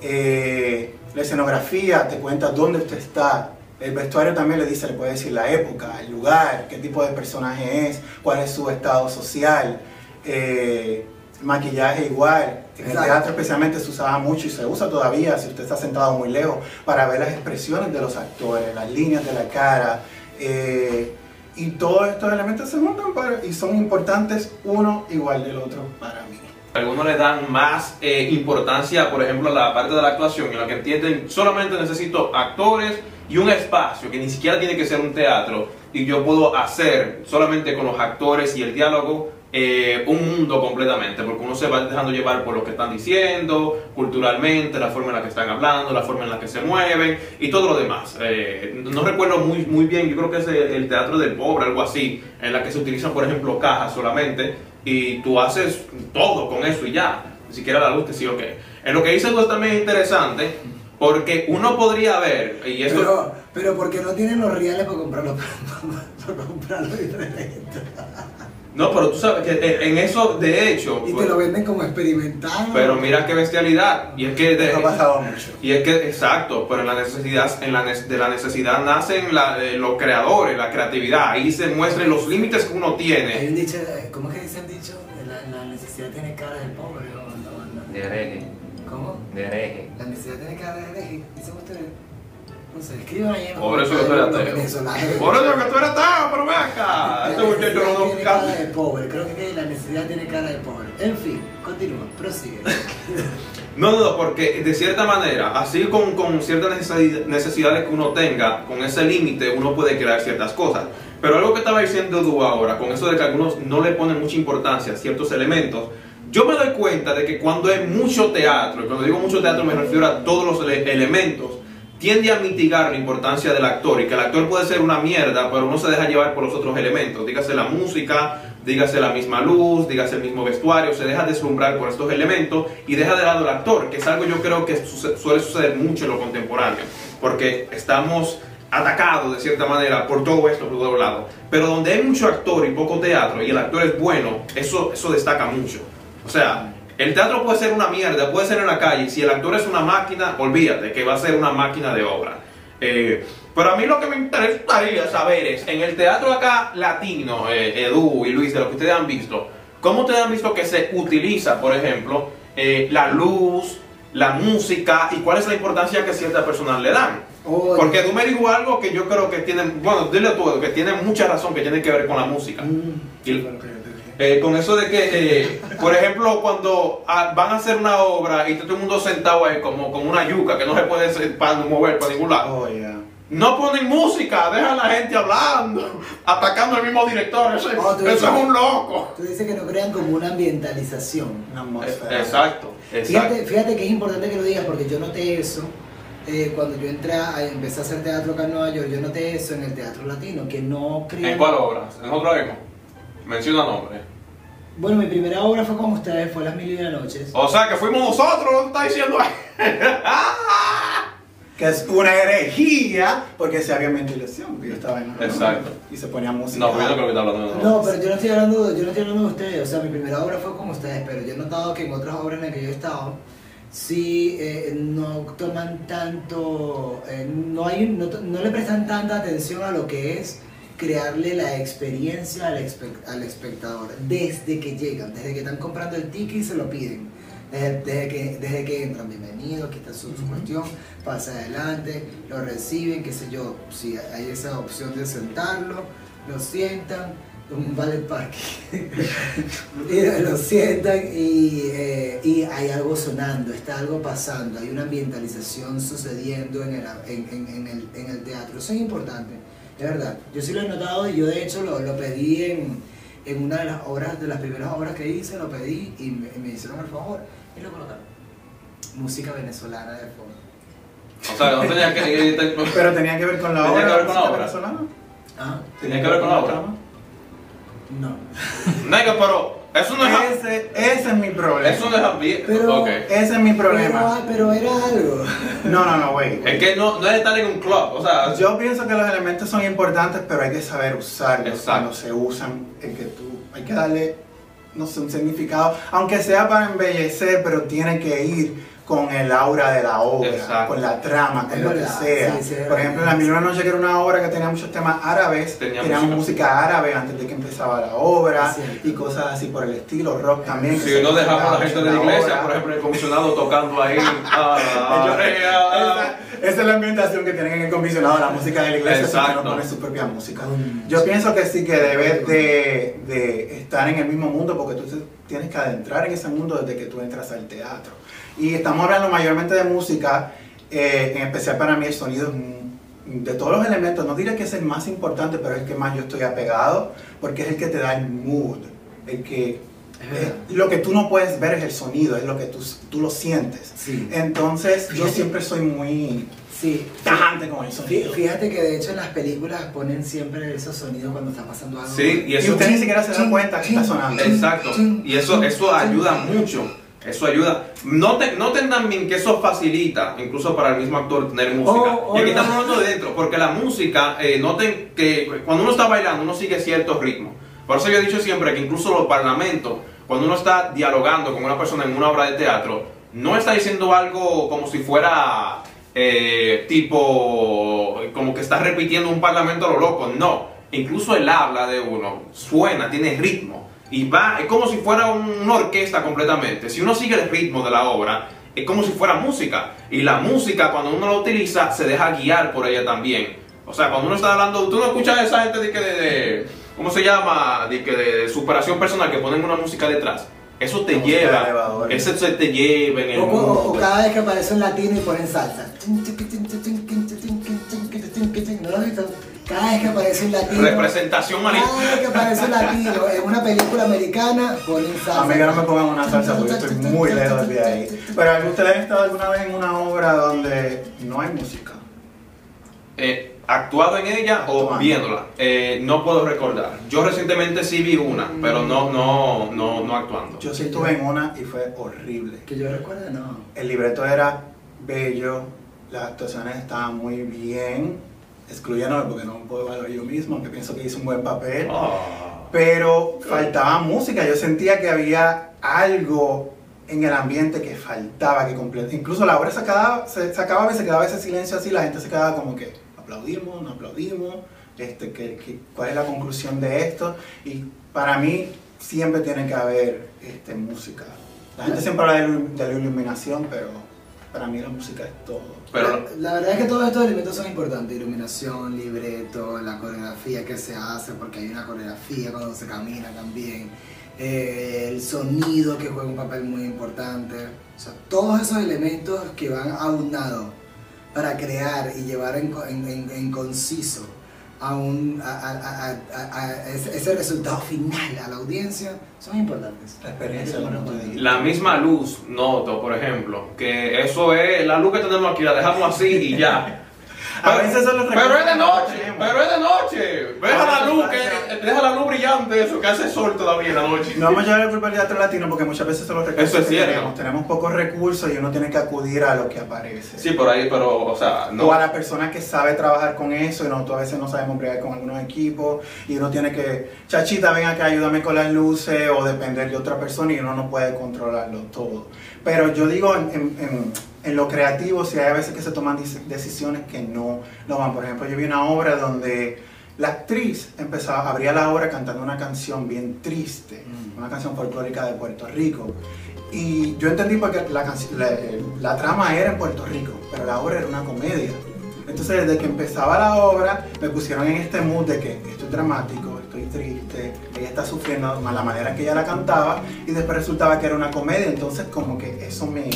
eh, la escenografía te cuenta dónde usted está, el vestuario también le dice, le puede decir la época, el lugar, qué tipo de personaje es, cuál es su estado social. Eh, maquillaje igual. En el teatro especialmente se usaba mucho y se usa todavía si usted está sentado muy lejos para ver las expresiones de los actores, las líneas de la cara. eh, y todos estos elementos se montan para- y son importantes uno igual del otro para mí. Algunos le dan más eh, importancia, por ejemplo, a la parte de la actuación, en la que entienden solamente necesito actores y un espacio, que ni siquiera tiene que ser un teatro, y yo puedo hacer solamente con los actores y el diálogo eh, un mundo completamente, porque uno se va dejando llevar por lo que están diciendo, culturalmente, la forma en la que están hablando, la forma en la que se mueven y todo lo demás. Eh, no recuerdo muy, muy bien, yo creo que es el, teatro del pobre, algo así, en la que se utilizan, por ejemplo, cajas solamente y tú haces todo con eso y ya, ni siquiera la luz que sí o. En lo que dice tú también es interesante, porque uno podría ver, y esto... Pero, pero porque no tienen los reales para comprarlo, para, comprarlo diferente. No, pero tú sabes que eh, en eso, de hecho... Y te lo venden como experimental. Pero mira qué bestialidad. Y es que... de- ha pasado mucho. y es que, exacto, pero en la necesidad, en la, ne- de la necesidad nacen la- eh, los creadores, la creatividad. Ahí se muestran los límites que uno Hay tiene. un dicho, ¿cómo es que dice el dicho? La, la necesidad tiene cara de pobre. ¿o no? No. De hereje. ¿Cómo? De hereje. La necesidad tiene cara de hereje. Dicen ustedes. No sé, escriban ahí en Por eso que tú eres ateo. Por eso que tú eres ateo, pero ven acá. Este muchacho no tiene cara de pobre. Creo que la necesidad tiene cara de pobre. En fin, continúa, prosigue. No, no, porque de cierta manera, así con, con ciertas necesidades que uno tenga, con ese límite uno puede crear ciertas cosas. Pero algo que estaba diciendo tú ahora, con eso de que algunos no le ponen mucha importancia a ciertos elementos, yo me doy cuenta de que cuando hay mucho teatro, y cuando digo mucho teatro me refiero a todos los ele- elementos, tiende a mitigar la importancia del actor y que el actor puede ser una mierda, pero no se deja llevar por los otros elementos, dígase la música, dígase la misma luz, dígase el mismo vestuario, se deja deslumbrar por estos elementos y deja de lado el actor, que es algo yo creo que suele suceder mucho en lo contemporáneo, porque estamos atacados de cierta manera por todo esto, por todos lados. Pero donde hay mucho actor y poco teatro y el actor es bueno, eso, eso destaca mucho. O sea, el teatro puede ser una mierda, puede ser en la calle, si el actor es una máquina, olvídate que va a ser una máquina de obra. Eh, pero a mí lo que me interesaría saber es, en el teatro acá latino, eh, Edu y Luis, de lo que ustedes han visto, ¿cómo ustedes han visto que se utiliza, por ejemplo, eh, la luz, la música y cuál es la importancia que ciertas personas le dan? Porque tú me dijo algo que yo creo que tiene, bueno, dile tú, que tiene mucha razón, que tiene que ver con la música. Y- eh, con eso de que, eh, por ejemplo, cuando ah, van a hacer una obra y todo el mundo sentado ahí como, como una yuca que no se puede mover para ningún lado. Oh, yeah. No ponen música, dejan a la gente hablando, atacando al mismo director. Eso, Oh, tú eso dices- es un loco. Tú dices que no crean como una ambientalización. Una Eh, atmósfera. Exacto, exacto. Fíjate, fíjate que es importante que lo digas porque yo noté eso eh, cuando yo entré a, empecé a hacer teatro acá en Nueva York. Yo noté eso en el teatro latino, que no crean. ¿En cuál obra? ¿En vez? Menciona nombre. Bueno, mi primera obra fue con ustedes, fue Las Mil y Una Noches. O sea, que fuimos nosotros, lo que está diciendo ahí. Que es una herejía porque se había ventilación. porque Yo estaba en Exacto. Y se ponía música. No, pero yo no creo que está hablando de No, pero yo no estoy hablando, de- yo no estoy hablando de ustedes. O sea, mi primera obra fue con ustedes, pero yo he notado que en otras obras en las que yo he estado, sí eh, no toman tanto, eh, no, hay, no, no le prestan tanta atención a lo que es crearle la experiencia al, al espectador desde que llegan, desde que están comprando el ticket y se lo piden. Desde, desde que, desde que entran, bienvenido, aquí está su, su cuestión, pasa adelante, lo reciben, qué sé yo, si hay esa opción de sentarlo, lo sientan, un ballet parque, lo sientan y, eh, y hay algo sonando, está algo pasando, hay una ambientalización sucediendo en el, en, en- en el, en el teatro, eso es importante, de verdad, yo sí lo he notado y yo de hecho lo, lo pedí en, en una de las obras, de las primeras obras que hice, lo pedí y me, me hicieron el favor y lo colocaron. Música venezolana de fondo. O sea, no tenía que... Pero tenía que ver con la Tenía obra. que ver con la obra. venezolana. Ah, Tenía que ver con la obra. no. Nega, pero eso no es... Ese, ese es mi problema. Eso no es ambiente. Pero-. Ese es mi problema. Pero, pero era algo. No, no, no, güey. Es que no, no es estar en un club, o sea... Yo pienso que los elementos son importantes, pero hay que saber usarlos Exacto. cuando se usan. En que tú, hay que darle, no sé, un significado, aunque sea para embellecer, pero tiene que ir con el aura de la obra, Exacto. con la trama, con Es lo verdad, que sea. sí, sí, es Por ejemplo, en La Mil Una Noche, que era una obra que tenía muchos temas árabes, Tenía teníamos música. música árabe antes de que empezaba la obra y cosas así por el estilo, rock también. Si no dejamos a la gente de la iglesia, obra. por ejemplo, el comisionado tocando ahí. ah, ah, esa, esa es la ambientación que tienen en el comisionado, la música de la iglesia, si Exacto. no pone su propia música. Mm. Yo pienso que sí que debes de, de estar en el mismo mundo porque tú tienes que adentrar en ese mundo desde que tú entras al teatro. Y estamos hablando mayormente de música, eh, en especial para mí el sonido es de todos los elementos, no diré que es el más importante, pero es el que más yo estoy apegado porque es el que te da el mood, el que... Es lo que tú no puedes ver es el sonido, es lo que tú, tú lo sientes. Sí. Entonces yo siempre soy muy Sí. tajante con el sonido. Fíjate que de hecho en las películas ponen siempre esos sonidos cuando está pasando algo. Sí, y Y eso usted ni siquiera se da cuenta que está sonando. Exacto. Y eso, eso ayuda mucho. Eso ayuda. Noten, noten también que eso facilita, incluso para el mismo actor, tener música. Oh, y aquí hola. estamos hablando de dentro, porque la música, eh, noten que cuando uno está bailando, uno sigue cierto ritmo. Por eso yo he dicho siempre que incluso los parlamentos, cuando uno está dialogando con una persona en una obra de teatro, no está diciendo algo como si fuera eh, tipo, como que está repitiendo un parlamento a lo loco. No. Incluso el habla de uno suena, tiene ritmo. Y va, es como si fuera un- una orquesta completamente. Si uno sigue el ritmo de la obra, es como si fuera música. Y la música, cuando uno la utiliza, se deja guiar por ella también. O sea, cuando uno está hablando, tú no escuchas a esa gente de que de, de- ¿cómo se llama? De que de, superación personal, que ponen una música detrás. Eso te La de lleva, eso se te lleva en el O, o- o mundo. cada vez que aparece un latino y ponen salsa. ¿No lo has visto? Cada vez que aparece un latino. Representación Cada vez que aparece un latino en una película americana, ponen salsa. A mí que no me pongan una salsa porque estoy muy lejos de ahí. Pero ¿ustedes han estado alguna vez en una obra donde no hay música? Eh, ¿Actuado en ella o viéndola? Eh, no puedo recordar. Yo recientemente sí vi una, pero no, no, no, no actuando. Yo sí estuve en una y fue horrible. Que yo recuerde, no. El libreto era bello, las actuaciones estaban muy bien, excluyéndome porque no me puedo evaluar yo mismo, aunque pienso que hice un buen papel. Ah. pero faltaba música. Yo sentía que había algo en el ambiente que faltaba, que completaba. Incluso la obra se, acababa, se, se acababa y se quedaba ese silencio así, la gente se quedaba como que aplaudimos, no aplaudimos, este, que, que- cuál es la conclusión de esto. Y para mí siempre tiene que haber este, música. La gente siempre habla de, de la iluminación, pero para mí la música es todo. Pero la, la verdad es que todos estos elementos son importantes, iluminación, libreto, la coreografía que se hace, porque hay una coreografía cuando se camina también, eh, el sonido que juega un papel muy importante, o sea, todos esos elementos que van aunados para crear y llevar en, en- en- en conciso a, un, a, a- a- a- a ese, ese resultado final a la audiencia son importantes. La experiencia, la misma luz, noto, por ejemplo, que eso es la luz que tenemos aquí, la dejamos así y ya. A veces son los Pero es de noche, pero es de noche. Deja la luz, que, deja la luz brillante, eso, que hace sol todavía en la noche. No vamos a llevar la culpa al teatro latino porque muchas veces son los recursos Eso es que cierto. tenemos. Tenemos pocos recursos y uno tiene que acudir a lo que aparece. Sí, por ahí, pero, o sea, no. O a la persona que sabe trabajar con eso y nosotros a veces no sabemos bregar con algunos equipos y uno tiene que, chachita, ven acá, ayúdame con las luces o depender de otra persona y uno no puede controlarlo todo. Pero yo digo, en, en- en- en lo creativo, si hay veces que se toman decisiones que no, no van. Por ejemplo, yo vi una obra donde la actriz empezaba, abría la obra cantando una canción bien triste, Mm. una canción folclórica de Puerto Rico. Y yo entendí porque la, la, la trama era en Puerto Rico, pero la obra era una comedia. Entonces, desde que empezaba la obra, me pusieron en este mood de que esto es dramático, estoy triste, ella está sufriendo más la manera que ella la cantaba, y después resultaba que era una comedia, entonces como que eso me,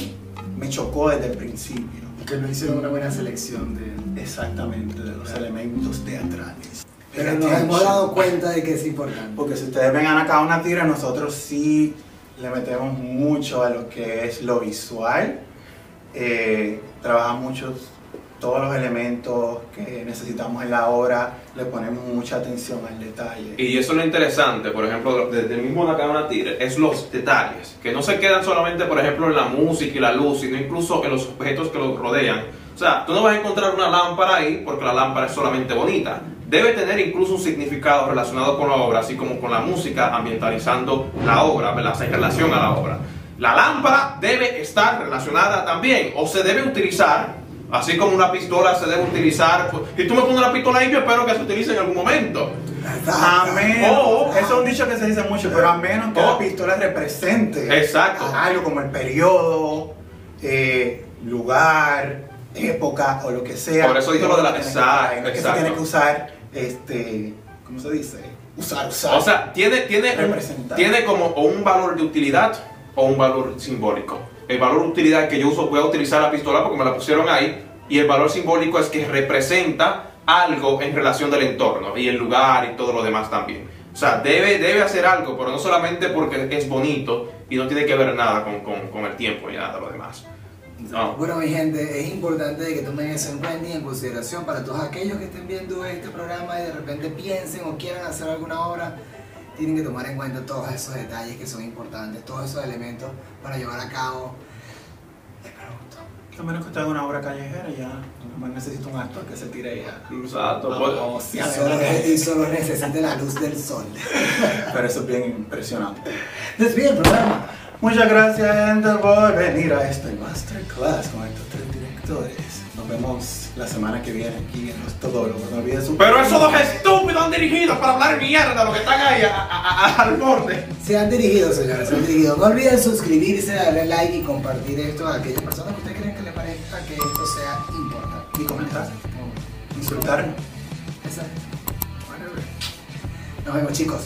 me chocó desde el principio. Que no hicieron una buena selección de... Exactamente, de los elementos teatrales. Pero nos hemos attention. dado cuenta de que es importante. Porque si ustedes ven acá una tira, nosotros sí le metemos mucho a lo que es lo visual. Eh, trabajamos muchos, todos los elementos que necesitamos en la obra, le ponemos mucha atención al detalle. Y eso es lo interesante, por ejemplo, desde el mismo la cámara tire, es los detalles, que no se quedan solamente, por ejemplo, en la música y la luz, sino incluso en los objetos que los rodean. O sea, tú no vas a encontrar una lámpara ahí porque la lámpara es solamente bonita. Debe tener incluso un significado relacionado con la obra, así como con la música, ambientalizando la obra, ¿verdad? En relación a la obra. La lámpara debe estar relacionada también o se debe utilizar, así como una pistola se debe utilizar. Si tú me pones una pistola ahí, yo espero que se utilice en algún momento. A menos, O- eso es un dicho que se dice mucho, pero a menos que O- la pistola represente Exacto. algo como el periodo, eh, lugar, época o lo que sea. Por eso dije lo de la- exacto, que se exacto. tiene que usar, este, ¿cómo se dice? Usar, usar. O sea, tiene, tiene, un- tiene como o un valor de utilidad o un valor simbólico. El valor utilidad que yo uso, voy a utilizar la pistola porque me la pusieron ahí. Y el valor simbólico es que representa algo en relación del entorno y el lugar y todo lo demás también. O sea, debe, debe hacer algo, pero no solamente porque es bonito y no tiene que ver nada con, con- con el tiempo y nada de lo demás. No. Bueno, mi gente, es importante que tomen eso en cuenta y en consideración para todos aquellos que estén viendo este programa y de repente piensen o quieran hacer alguna obra. Tienen que tomar en cuenta todos esos detalles que son importantes, todos esos elementos para llevar a cabo el producto. A menos que usted haga una obra callejera, ya nomás necesita un actor que se tire ya. Exacto. Pues- no, sí, Y solo, y solo necesite la luz del sol. Pero eso es bien impresionante. Despide el programa. Muchas gracias, gente, por venir a este masterclass con estos tres directores. Nos vemos la semana que viene aquí en Los Todólogos. No olviden su Pero esos dos estúpidos han dirigido para hablar mierda, los que están ahí a- a- a- al borde. Se han dirigido, señores, se han dirigido. No olviden suscribirse, darle like y compartir esto a aquellas personas que ustedes creen que les parezca que esto sea importante. Y comentar. Insultarnos. Exacto. Nos vemos, chicos.